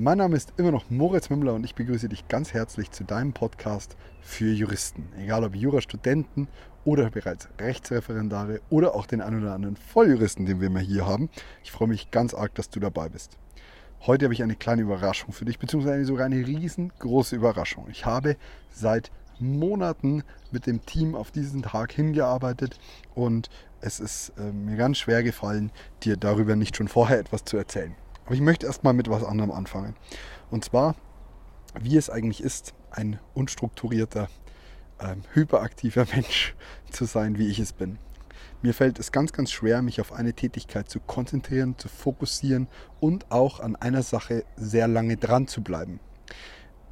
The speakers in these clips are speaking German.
Mein Name ist immer noch Moritz Mümmler und ich begrüße dich ganz herzlich zu deinem Podcast für Juristen. Egal ob Jurastudenten oder bereits Rechtsreferendare oder auch den einen oder anderen Volljuristen, den wir mal hier haben. Ich freue mich ganz arg, dass du dabei bist. Heute habe ich eine kleine Überraschung für dich, beziehungsweise sogar eine riesengroße Überraschung. Ich habe seit Monaten mit dem Team auf diesen Tag hingearbeitet und es ist äh, mir ganz schwer gefallen, dir darüber nicht schon vorher etwas zu erzählen. Aber ich möchte erstmal mit was anderem anfangen. Und zwar, wie es eigentlich ist, ein unstrukturierter, ähm, hyperaktiver Mensch zu sein, wie ich es bin. Mir fällt es ganz, ganz schwer, mich auf eine Tätigkeit zu konzentrieren, zu fokussieren und auch an einer Sache sehr lange dran zu bleiben.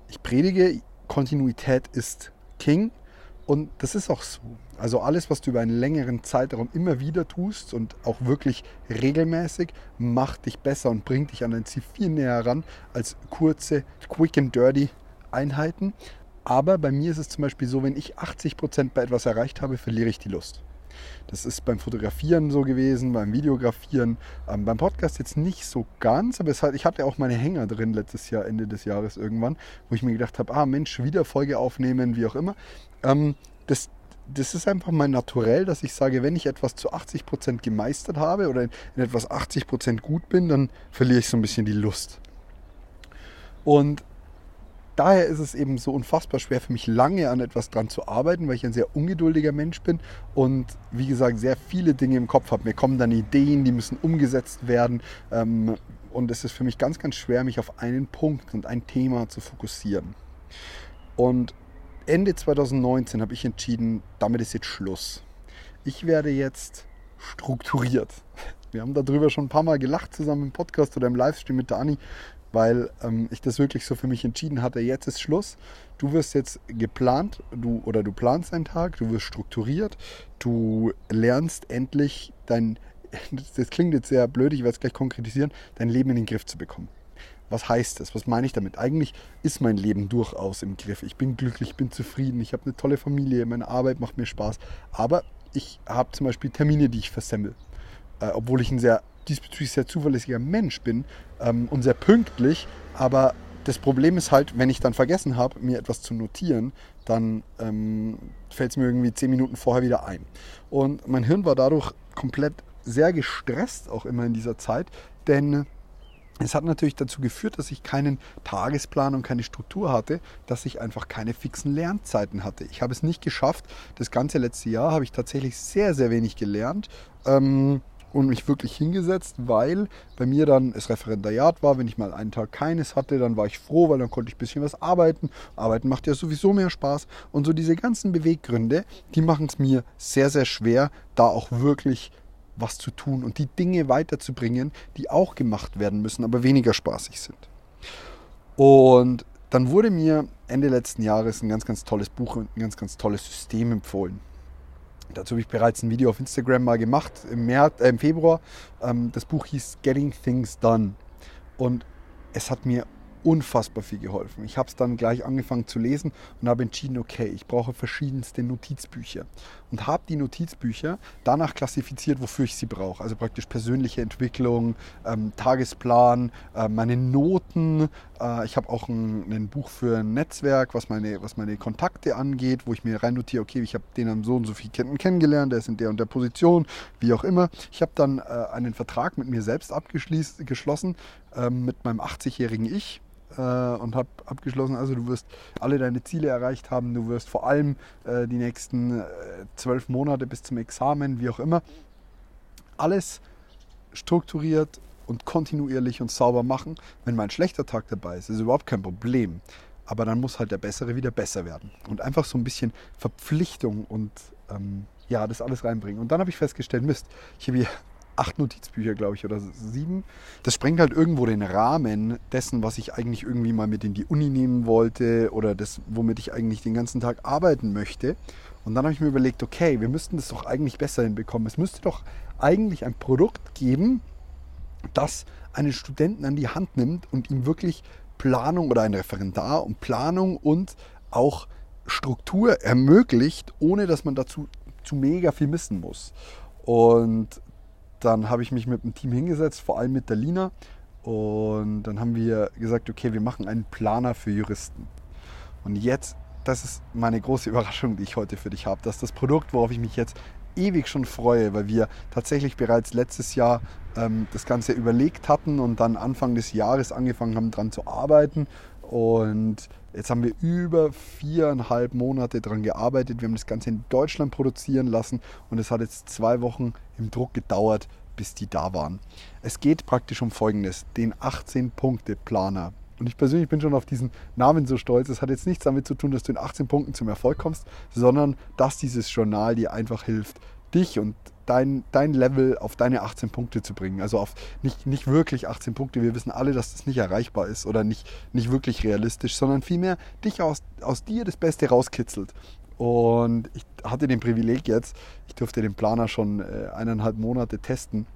Ich predige, Kontinuität ist King und das ist auch so. Also alles, was du über einen längeren Zeitraum immer wieder tust und auch wirklich regelmäßig, macht dich besser und bringt dich an dein Ziel viel näher ran als kurze, quick and dirty Einheiten. Aber bei mir ist es zum Beispiel so, wenn ich 80% bei etwas erreicht habe, verliere ich die Lust. Das ist beim Fotografieren so gewesen, beim Videografieren, ähm, beim Podcast jetzt nicht so ganz, aber hat, ich hatte auch meine Hänger drin letztes Jahr, Ende des Jahres irgendwann, wo ich mir gedacht habe, ah Mensch, wieder Folge aufnehmen, wie auch immer. Ähm, das, das ist einfach mein Naturell, dass ich sage, wenn ich etwas zu 80% gemeistert habe oder in, in etwas 80% gut bin, dann verliere ich so ein bisschen die Lust. Und daher ist es eben so unfassbar schwer für mich lange an etwas dran zu arbeiten, weil ich ein sehr ungeduldiger Mensch bin und wie gesagt sehr viele Dinge im Kopf habe. Mir kommen dann Ideen, die müssen umgesetzt werden ähm, und es ist für mich ganz, ganz schwer, mich auf einen Punkt und ein Thema zu fokussieren. Und Ende 2019 habe ich entschieden, damit ist jetzt Schluss. Ich werde jetzt strukturiert. Wir haben darüber schon ein paar Mal gelacht zusammen im Podcast oder im Livestream mit der Anni, weil ähm, ich das wirklich so für mich entschieden hatte, jetzt ist Schluss. Du wirst jetzt geplant, du oder du planst einen Tag, du wirst strukturiert, du lernst endlich dein, das klingt jetzt sehr blöd, ich werde es gleich konkretisieren, dein Leben in den Griff zu bekommen. Was heißt das? Was meine ich damit? Eigentlich ist mein Leben durchaus im Griff. Ich bin glücklich, ich bin zufrieden, ich habe eine tolle Familie, meine Arbeit macht mir Spaß. Aber ich habe zum Beispiel Termine, die ich versemmel. Äh, obwohl ich ein sehr diesbezüglich sehr zuverlässiger Mensch bin ähm, und sehr pünktlich. Aber das Problem ist halt, wenn ich dann vergessen habe, mir etwas zu notieren, dann ähm, fällt es mir irgendwie zehn Minuten vorher wieder ein. Und mein Hirn war dadurch komplett sehr gestresst, auch immer in dieser Zeit, denn es hat natürlich dazu geführt, dass ich keinen Tagesplan und keine Struktur hatte, dass ich einfach keine fixen Lernzeiten hatte. Ich habe es nicht geschafft. Das ganze letzte Jahr habe ich tatsächlich sehr, sehr wenig gelernt. Ähm, und mich wirklich hingesetzt, weil bei mir dann das Referendariat war. Wenn ich mal einen Tag keines hatte, dann war ich froh, weil dann konnte ich ein bisschen was arbeiten. Arbeiten macht ja sowieso mehr Spaß. Und so diese ganzen Beweggründe, die machen es mir sehr, sehr schwer, da auch wirklich was zu tun und die Dinge weiterzubringen, die auch gemacht werden müssen, aber weniger spaßig sind. Und dann wurde mir Ende letzten Jahres ein ganz, ganz tolles Buch und ein ganz, ganz tolles System empfohlen. Dazu habe ich bereits ein Video auf Instagram mal gemacht im, März, äh, im Februar. Ähm, das Buch hieß Getting Things Done. Und es hat mir unfassbar viel geholfen. Ich habe es dann gleich angefangen zu lesen und habe entschieden, okay, ich brauche verschiedenste Notizbücher und habe die Notizbücher danach klassifiziert, wofür ich sie brauche. Also praktisch persönliche Entwicklung, ähm, Tagesplan, äh, meine Noten. Äh, ich habe auch ein, ein, Buch für ein Netzwerk, was meine, was meine Kontakte angeht, wo ich mir rein notiere, okay, ich habe den am so und so viel kennengelernt, der ist in der und der Position, wie auch immer. Ich habe dann äh, einen Vertrag mit mir selbst abgeschlossen, ähm, mit meinem 80-jährigen Ich äh, und habe abgeschlossen, also du wirst alle deine Ziele erreicht haben, du wirst vor allem äh, die nächsten äh, zwölf Monate bis zum Examen, wie auch immer, alles strukturiert und kontinuierlich und sauber machen. Wenn mal ein schlechter Tag dabei ist, ist überhaupt kein Problem. Aber dann muss halt der Bessere wieder besser werden. Und einfach so ein bisschen Verpflichtung und ähm, ja, das alles reinbringen. Und dann habe ich festgestellt, Mist, ich habe hier acht Notizbücher, glaube ich, oder sieben. Das sprengt halt irgendwo den Rahmen dessen, was ich eigentlich irgendwie mal mit in die Uni nehmen wollte oder das, womit ich eigentlich den ganzen Tag arbeiten möchte. Und dann habe ich mir überlegt, okay, wir müssten das doch eigentlich besser hinbekommen. Es müsste doch eigentlich ein Produkt geben, das einen Studenten an die Hand nimmt und ihm wirklich Planung oder ein Referendar und Planung und auch Struktur ermöglicht, ohne dass man dazu zu mega viel missen muss. Und dann habe ich mich mit dem Team hingesetzt, vor allem mit der Lina. Und dann haben wir gesagt, okay, wir machen einen Planer für Juristen. Und jetzt, das ist meine große Überraschung, die ich heute für dich habe. Das ist das Produkt, worauf ich mich jetzt ewig schon freue, weil wir tatsächlich bereits letztes Jahr ähm, das Ganze überlegt hatten und dann Anfang des Jahres angefangen haben, daran zu arbeiten. Und jetzt haben wir über viereinhalb Monate daran gearbeitet. Wir haben das Ganze in Deutschland produzieren lassen und es hat jetzt zwei Wochen im Druck gedauert, bis die da waren. Es geht praktisch um Folgendes, den 18-Punkte-Planer. Und ich persönlich bin schon auf diesen Namen so stolz. Es hat jetzt nichts damit zu tun, dass du in 18 Punkten zum Erfolg kommst, sondern dass dieses Journal dir einfach hilft, dich und dein, dein Level auf deine 18 Punkte zu bringen. Also auf nicht, nicht wirklich 18 Punkte. Wir wissen alle, dass das nicht erreichbar ist oder nicht, nicht wirklich realistisch, sondern vielmehr dich aus, aus dir das Beste rauskitzelt. Und ich hatte den Privileg jetzt, ich durfte den Planer schon äh, eineinhalb Monate testen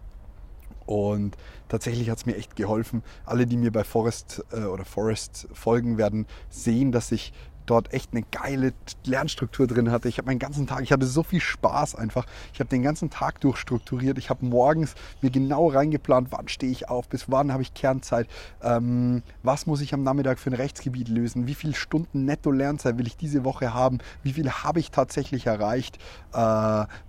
und tatsächlich hat es mir echt geholfen. Alle, die mir bei Forest äh, oder Forest folgen, werden sehen, dass ich dort echt eine geile Lernstruktur drin hatte. Ich habe meinen ganzen Tag, ich hatte so viel Spaß einfach. Ich habe den ganzen Tag durchstrukturiert. Ich habe morgens mir genau reingeplant, wann stehe ich auf, bis wann habe ich Kernzeit, ähm, was muss ich am Nachmittag für ein Rechtsgebiet lösen, wie viele Stunden netto Lernzeit will ich diese Woche haben, wie viel habe ich tatsächlich erreicht, äh,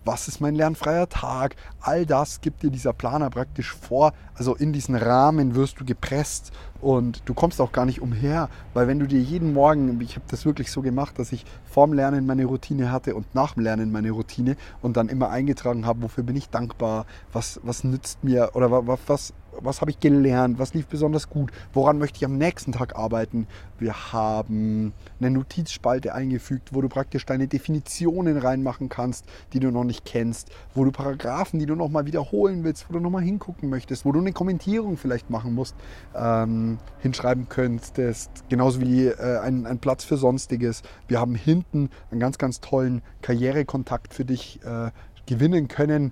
was ist mein lernfreier Tag. All das gibt dir dieser Planer praktisch vor. Also in diesen Rahmen wirst du gepresst und du kommst auch gar nicht umher, weil wenn du dir jeden Morgen, ich habe das wirklich so gemacht, dass ich vorm Lernen meine Routine hatte und nach dem Lernen meine Routine und dann immer eingetragen habe, wofür bin ich dankbar, was, was nützt mir oder was, was, was habe ich gelernt, was lief besonders gut, woran möchte ich am nächsten Tag arbeiten. Wir haben eine Notizspalte eingefügt, wo du praktisch deine Definitionen reinmachen kannst, die du noch nicht kennst, wo du Paragraphen, die du nochmal wiederholen willst, wo du nochmal hingucken möchtest, wo du eine Kommentierung vielleicht machen musst, ähm, hinschreiben könntest, genauso wie äh, ein, ein Platz für Sonstiges. Wir haben hinten einen ganz, ganz tollen Karrierekontakt für dich äh, gewinnen können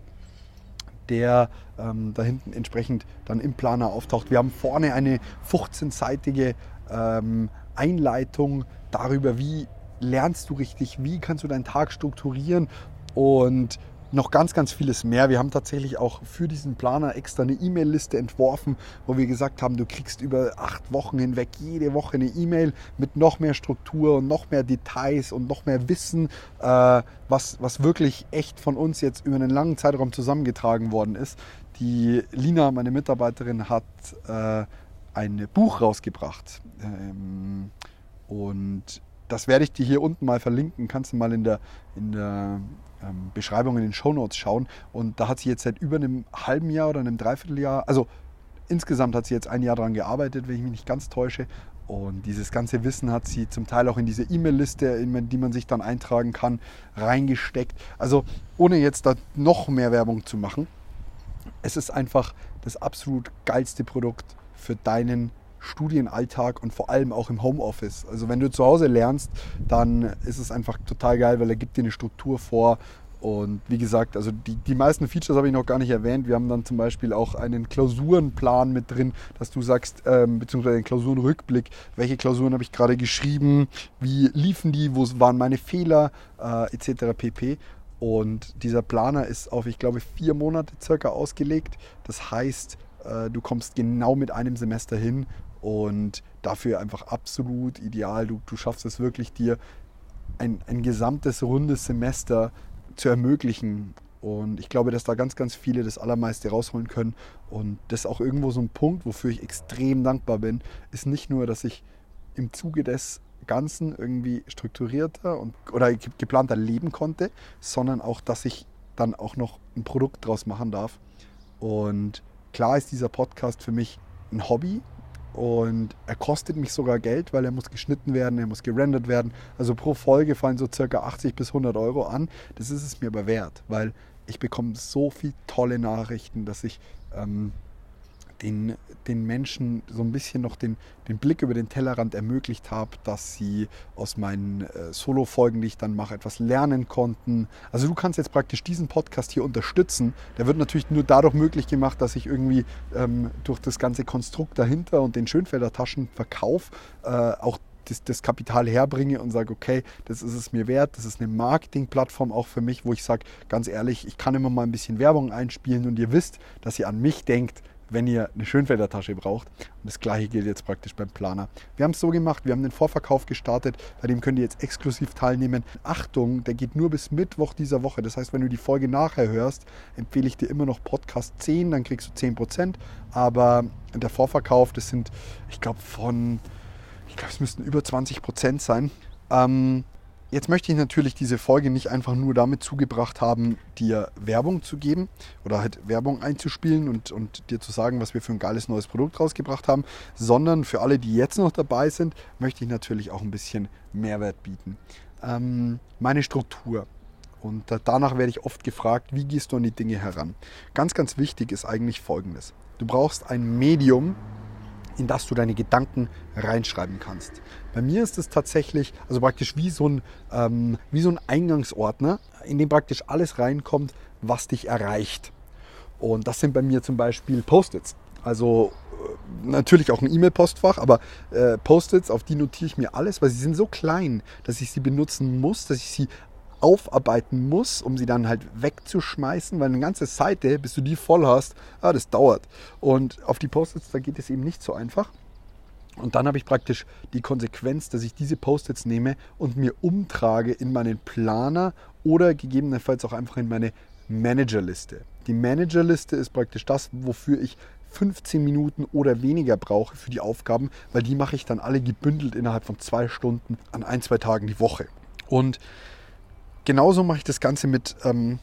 der ähm, da hinten entsprechend dann im Planer auftaucht. Wir haben vorne eine 15-seitige ähm, Einleitung darüber, wie lernst du richtig, wie kannst du deinen Tag strukturieren und noch ganz, ganz vieles mehr. Wir haben tatsächlich auch für diesen Planer extra eine E-Mail-Liste entworfen, wo wir gesagt haben, du kriegst über acht Wochen hinweg jede Woche eine E-Mail mit noch mehr Struktur und noch mehr Details und noch mehr Wissen, äh, was, was wirklich echt von uns jetzt über einen langen Zeitraum zusammengetragen worden ist. Die Lina, meine Mitarbeiterin, hat äh, ein Buch rausgebracht. Ähm, und das werde ich dir hier unten mal verlinken. Kannst du mal in der, in der ähm, Beschreibung in den Shownotes schauen. Und da hat sie jetzt seit über einem halben Jahr oder einem Dreivierteljahr, also insgesamt hat sie jetzt ein Jahr daran gearbeitet, wenn ich mich nicht ganz täusche. Und dieses ganze Wissen hat sie zum Teil auch in diese E-Mail-Liste, die man sich dann eintragen kann, reingesteckt. Also ohne jetzt da noch mehr Werbung zu machen, es ist einfach das absolut geilste Produkt für deinen Studienalltag und vor allem auch im Homeoffice. Also wenn du zu Hause lernst, dann ist es einfach total geil, weil er gibt dir eine Struktur vor. Und wie gesagt, also die, die meisten Features habe ich noch gar nicht erwähnt. Wir haben dann zum Beispiel auch einen Klausurenplan mit drin, dass du sagst, ähm, beziehungsweise einen Klausurenrückblick, welche Klausuren habe ich gerade geschrieben, wie liefen die, wo waren meine Fehler, äh, etc. pp. Und dieser Planer ist auf, ich glaube, vier Monate circa ausgelegt. Das heißt, äh, du kommst genau mit einem Semester hin und dafür einfach absolut ideal. Du, du schaffst es wirklich, dir ein, ein gesamtes rundes Semester zu ermöglichen. Und ich glaube, dass da ganz, ganz viele das Allermeiste rausholen können. Und das ist auch irgendwo so ein Punkt, wofür ich extrem dankbar bin, ist nicht nur, dass ich im Zuge des Ganzen irgendwie strukturierter und, oder geplanter leben konnte, sondern auch, dass ich dann auch noch ein Produkt draus machen darf. Und klar ist dieser Podcast für mich ein Hobby, und er kostet mich sogar Geld, weil er muss geschnitten werden, er muss gerendert werden. Also pro Folge fallen so circa 80 bis 100 Euro an. Das ist es mir aber wert, weil ich bekomme so viele tolle Nachrichten, dass ich ähm, den, den Menschen so ein bisschen noch den, den Blick über den Tellerrand ermöglicht habe, dass sie aus meinen äh, Solo-Folgen, die ich dann mache, etwas lernen konnten. Also du kannst jetzt praktisch diesen Podcast hier unterstützen. Der wird natürlich nur dadurch möglich gemacht, dass ich irgendwie ähm, durch das ganze Konstrukt dahinter und den Schönfelder Taschenverkauf äh, auch das, das, Kapital herbringe und sage, okay, das ist es mir wert, das ist eine Marketingplattform auch für mich, wo ich sage, ganz ehrlich, ich kann immer mal ein bisschen Werbung einspielen und ihr wisst, dass ihr an mich denkt, wenn ihr eine Schönfelder-Tasche braucht. Und das gleiche gilt jetzt praktisch beim Planer. Wir haben es so gemacht, wir haben den Vorverkauf gestartet, bei dem könnt ihr jetzt exklusiv teilnehmen. Achtung, der geht nur bis Mittwoch dieser Woche. Das heißt, wenn du die Folge nachher hörst, empfehle ich dir immer noch Podcast 10, dann kriegst du 10%. Aber der Vorverkauf, das sind, ich glaube, von, ich glaube, es müssten über 20% sein. Ähm, Jetzt möchte ich natürlich diese Folge nicht einfach nur damit zugebracht haben, dir Werbung zu geben oder halt Werbung einzuspielen und, und dir zu sagen, was wir für ein geiles neues Produkt rausgebracht haben, sondern für alle, die jetzt noch dabei sind, möchte ich natürlich auch ein bisschen Mehrwert bieten. Ähm, meine Struktur. Und danach werde ich oft gefragt, wie gehst du an die Dinge heran? Ganz, ganz wichtig ist eigentlich Folgendes. Du brauchst ein Medium, in das du deine Gedanken reinschreiben kannst. Bei mir ist es tatsächlich, also praktisch wie so ein, ähm, wie so ein Eingangsordner, in dem praktisch alles reinkommt, was dich erreicht. Und das sind bei mir zum Beispiel Post-its. Also äh, natürlich auch ein E-Mail-Postfach, aber äh, Post-its, auf die notiere ich mir alles, weil sie sind so klein, dass ich sie benutzen muss, dass ich sie aufarbeiten muss, um sie dann halt wegzuschmeißen, weil eine ganze Seite, bis du die voll hast, ah, das dauert. Und auf die Post-its, da geht es eben nicht so einfach. Und dann habe ich praktisch die Konsequenz, dass ich diese Post-its nehme und mir umtrage in meinen Planer oder gegebenenfalls auch einfach in meine Managerliste. Die Managerliste ist praktisch das, wofür ich 15 Minuten oder weniger brauche für die Aufgaben, weil die mache ich dann alle gebündelt innerhalb von zwei Stunden an ein, zwei Tagen die Woche. Und genauso mache ich das Ganze mit ähm,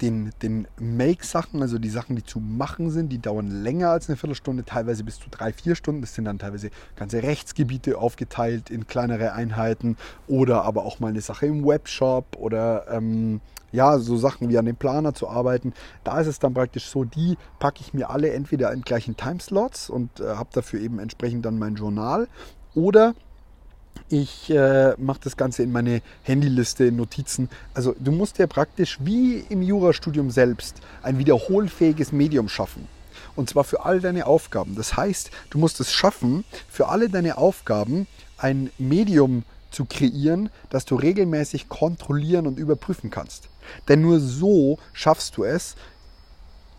den, den Make-Sachen, also die Sachen, die zu machen sind, die dauern länger als eine Viertelstunde, teilweise bis zu drei, vier Stunden. Das sind dann teilweise ganze Rechtsgebiete aufgeteilt in kleinere Einheiten oder aber auch mal eine Sache im Webshop oder ähm, ja, so Sachen wie an dem Planer zu arbeiten. Da ist es dann praktisch so, die packe ich mir alle entweder in gleichen Timeslots und äh, habe dafür eben entsprechend dann mein Journal oder ich äh, mache das Ganze in meine Handyliste, in Notizen. Also du musst ja praktisch wie im Jurastudium selbst ein wiederholfähiges Medium schaffen. Und zwar für all deine Aufgaben. Das heißt, du musst es schaffen, für alle deine Aufgaben ein Medium zu kreieren, das du regelmäßig kontrollieren und überprüfen kannst. Denn nur so schaffst du es,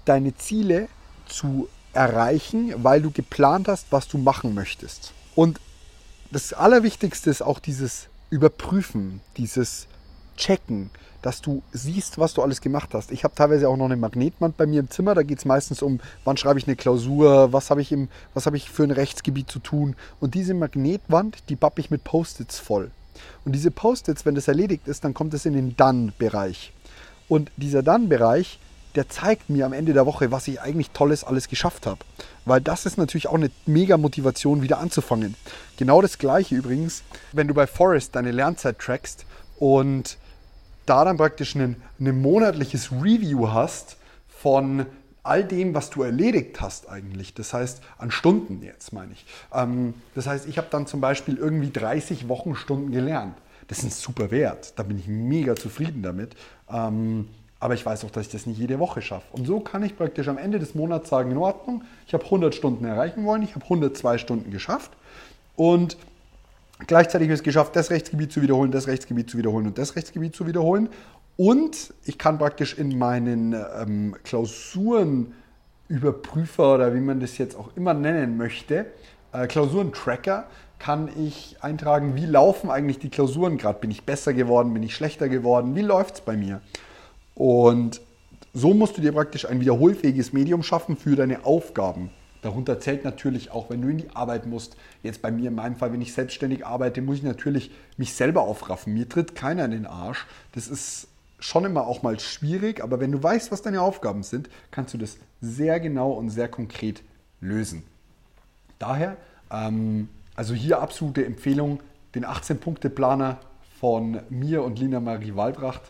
deine Ziele zu erreichen, weil du geplant hast, was du machen möchtest. Und das Allerwichtigste ist auch dieses Überprüfen, dieses Checken, dass du siehst, was du alles gemacht hast. Ich habe teilweise auch noch eine Magnetwand bei mir im Zimmer. Da geht es meistens um, wann schreibe ich eine Klausur, was habe ich, hab ich für ein Rechtsgebiet zu tun. Und diese Magnetwand, die bappe ich mit Post-its voll. Und diese Post-its, wenn das erledigt ist, dann kommt es in den Dann-Bereich. Und dieser Dann-Bereich, der zeigt mir am Ende der Woche, was ich eigentlich Tolles alles geschafft habe. Weil das ist natürlich auch eine mega Motivation, wieder anzufangen. Genau das gleiche übrigens, wenn du bei Forest deine Lernzeit trackst und da dann praktisch ein, ein monatliches Review hast von all dem, was du erledigt hast eigentlich. Das heißt, an Stunden jetzt meine ich. Ähm, das heißt, ich habe dann zum Beispiel irgendwie 30 Wochenstunden gelernt. Das ist ein super Wert. Da bin ich mega zufrieden damit. Ähm, aber ich weiß auch, dass ich das nicht jede Woche schaffe. Und so kann ich praktisch am Ende des Monats sagen, in Ordnung, ich habe 100 Stunden erreichen wollen, ich habe 102 Stunden geschafft und gleichzeitig habe ich es geschafft, das Rechtsgebiet zu wiederholen, das Rechtsgebiet zu wiederholen und das Rechtsgebiet zu wiederholen. Und ich kann praktisch in meinen ähm, Klausurenüberprüfer oder wie man das jetzt auch immer nennen möchte, äh, Klausurentracker, kann ich eintragen, wie laufen eigentlich die Klausuren gerade? Bin ich besser geworden? Bin ich schlechter geworden? Wie läuft es bei mir? Und so musst du dir praktisch ein wiederholfähiges Medium schaffen für deine Aufgaben. Darunter zählt natürlich auch, wenn du in die Arbeit musst. Jetzt bei mir in meinem Fall, wenn ich selbstständig arbeite, muss ich natürlich mich selber aufraffen. Mir tritt keiner in den Arsch. Das ist schon immer auch mal schwierig, aber wenn du weißt, was deine Aufgaben sind, kannst du das sehr genau und sehr konkret lösen. Daher, ähm, also hier absolute Empfehlung, den 18-Punkte-Planer von mir und Lina Marie Walbracht.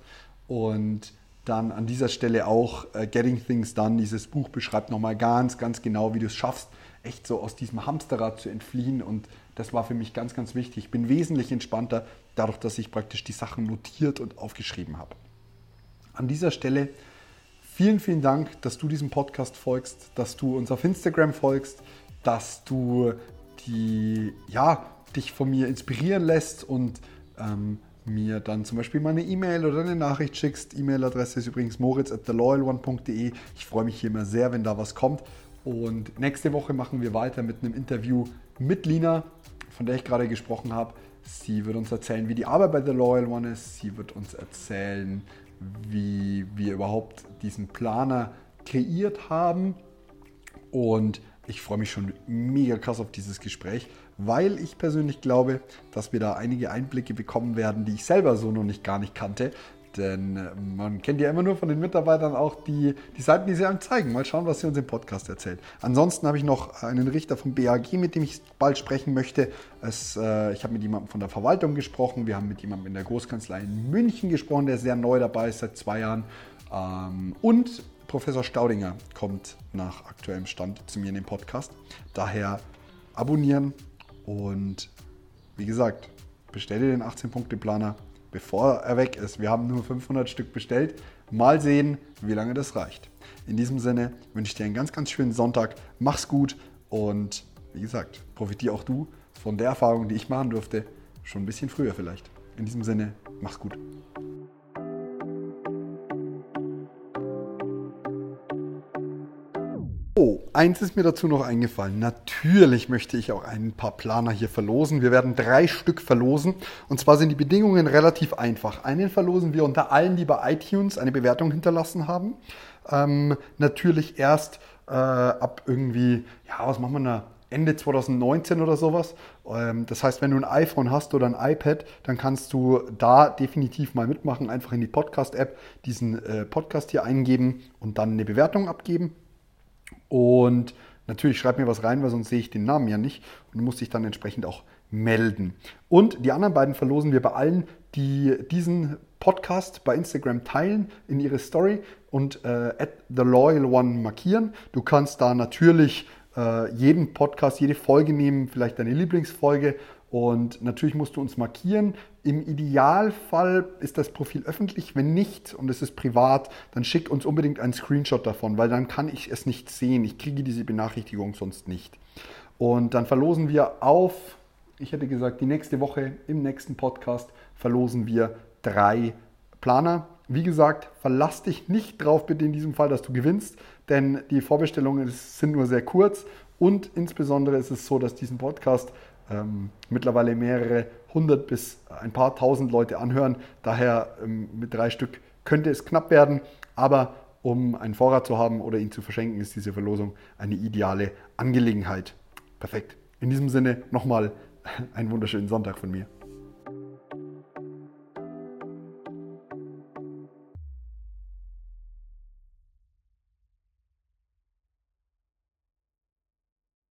Und dann an dieser Stelle auch äh, Getting Things Done. Dieses Buch beschreibt nochmal ganz, ganz genau, wie du es schaffst, echt so aus diesem Hamsterrad zu entfliehen. Und das war für mich ganz, ganz wichtig. Ich bin wesentlich entspannter dadurch, dass ich praktisch die Sachen notiert und aufgeschrieben habe. An dieser Stelle vielen, vielen Dank, dass du diesem Podcast folgst, dass du uns auf Instagram folgst, dass du die, ja, dich von mir inspirieren lässt und ähm, mir dann zum Beispiel mal eine E-Mail oder eine Nachricht schickst. E-Mail-Adresse ist übrigens moritz at theloyalone.de. Ich freue mich hier immer sehr, wenn da was kommt. Und nächste Woche machen wir weiter mit einem Interview mit Lina, von der ich gerade gesprochen habe. Sie wird uns erzählen, wie die Arbeit bei The Loyal One ist. Sie wird uns erzählen, wie wir überhaupt diesen Planer kreiert haben. Und ich freue mich schon mega krass auf dieses Gespräch, weil ich persönlich glaube, dass wir da einige Einblicke bekommen werden, die ich selber so noch nicht gar nicht kannte. Denn äh, man kennt ja immer nur von den Mitarbeitern auch die, die Seiten, die sie einem zeigen. Mal schauen, was sie uns im Podcast erzählt. Ansonsten habe ich noch einen Richter vom BAG, mit dem ich bald sprechen möchte. Es, äh, ich habe mit jemandem von der Verwaltung gesprochen. Wir haben mit jemandem in der Großkanzlei in München gesprochen, der sehr neu dabei ist, seit zwei Jahren. Ähm, und Professor Staudinger kommt nach aktuellem Stand zu mir in den Podcast. Daher abonnieren und wie gesagt, bestelle den 18-Punkte-Planer bevor er weg ist. Wir haben nur 500 Stück bestellt. Mal sehen, wie lange das reicht. In diesem Sinne wünsche ich dir einen ganz, ganz schönen Sonntag. Mach's gut und wie gesagt, profitiere auch du von der Erfahrung, die ich machen durfte, schon ein bisschen früher vielleicht. In diesem Sinne, mach's gut. Eins ist mir dazu noch eingefallen. Natürlich möchte ich auch ein paar Planer hier verlosen. Wir werden drei Stück verlosen. Und zwar sind die Bedingungen relativ einfach. Einen verlosen wir unter allen, die bei iTunes eine Bewertung hinterlassen haben. Ähm, natürlich erst äh, ab irgendwie, ja, was machen wir da? Ende 2019 oder sowas. Ähm, das heißt, wenn du ein iPhone hast oder ein iPad, dann kannst du da definitiv mal mitmachen. Einfach in die Podcast-App diesen äh, Podcast hier eingeben und dann eine Bewertung abgeben. Und natürlich schreib mir was rein, weil sonst sehe ich den Namen ja nicht und du musst dich dann entsprechend auch melden. Und die anderen beiden verlosen wir bei allen, die diesen Podcast bei Instagram teilen in ihre Story und äh, at the loyal one markieren. Du kannst da natürlich äh, jeden Podcast, jede Folge nehmen, vielleicht deine Lieblingsfolge und natürlich musst du uns markieren. Im Idealfall ist das Profil öffentlich. Wenn nicht und es ist privat, dann schick uns unbedingt einen Screenshot davon, weil dann kann ich es nicht sehen. Ich kriege diese Benachrichtigung sonst nicht. Und dann verlosen wir auf, ich hätte gesagt, die nächste Woche im nächsten Podcast verlosen wir drei Planer. Wie gesagt, verlass dich nicht drauf bitte in diesem Fall, dass du gewinnst, denn die Vorbestellungen sind nur sehr kurz und insbesondere ist es so, dass diesen Podcast ähm, mittlerweile mehrere hundert bis ein paar tausend Leute anhören. Daher ähm, mit drei Stück könnte es knapp werden, aber um einen Vorrat zu haben oder ihn zu verschenken, ist diese Verlosung eine ideale Angelegenheit. Perfekt. In diesem Sinne nochmal einen wunderschönen Sonntag von mir.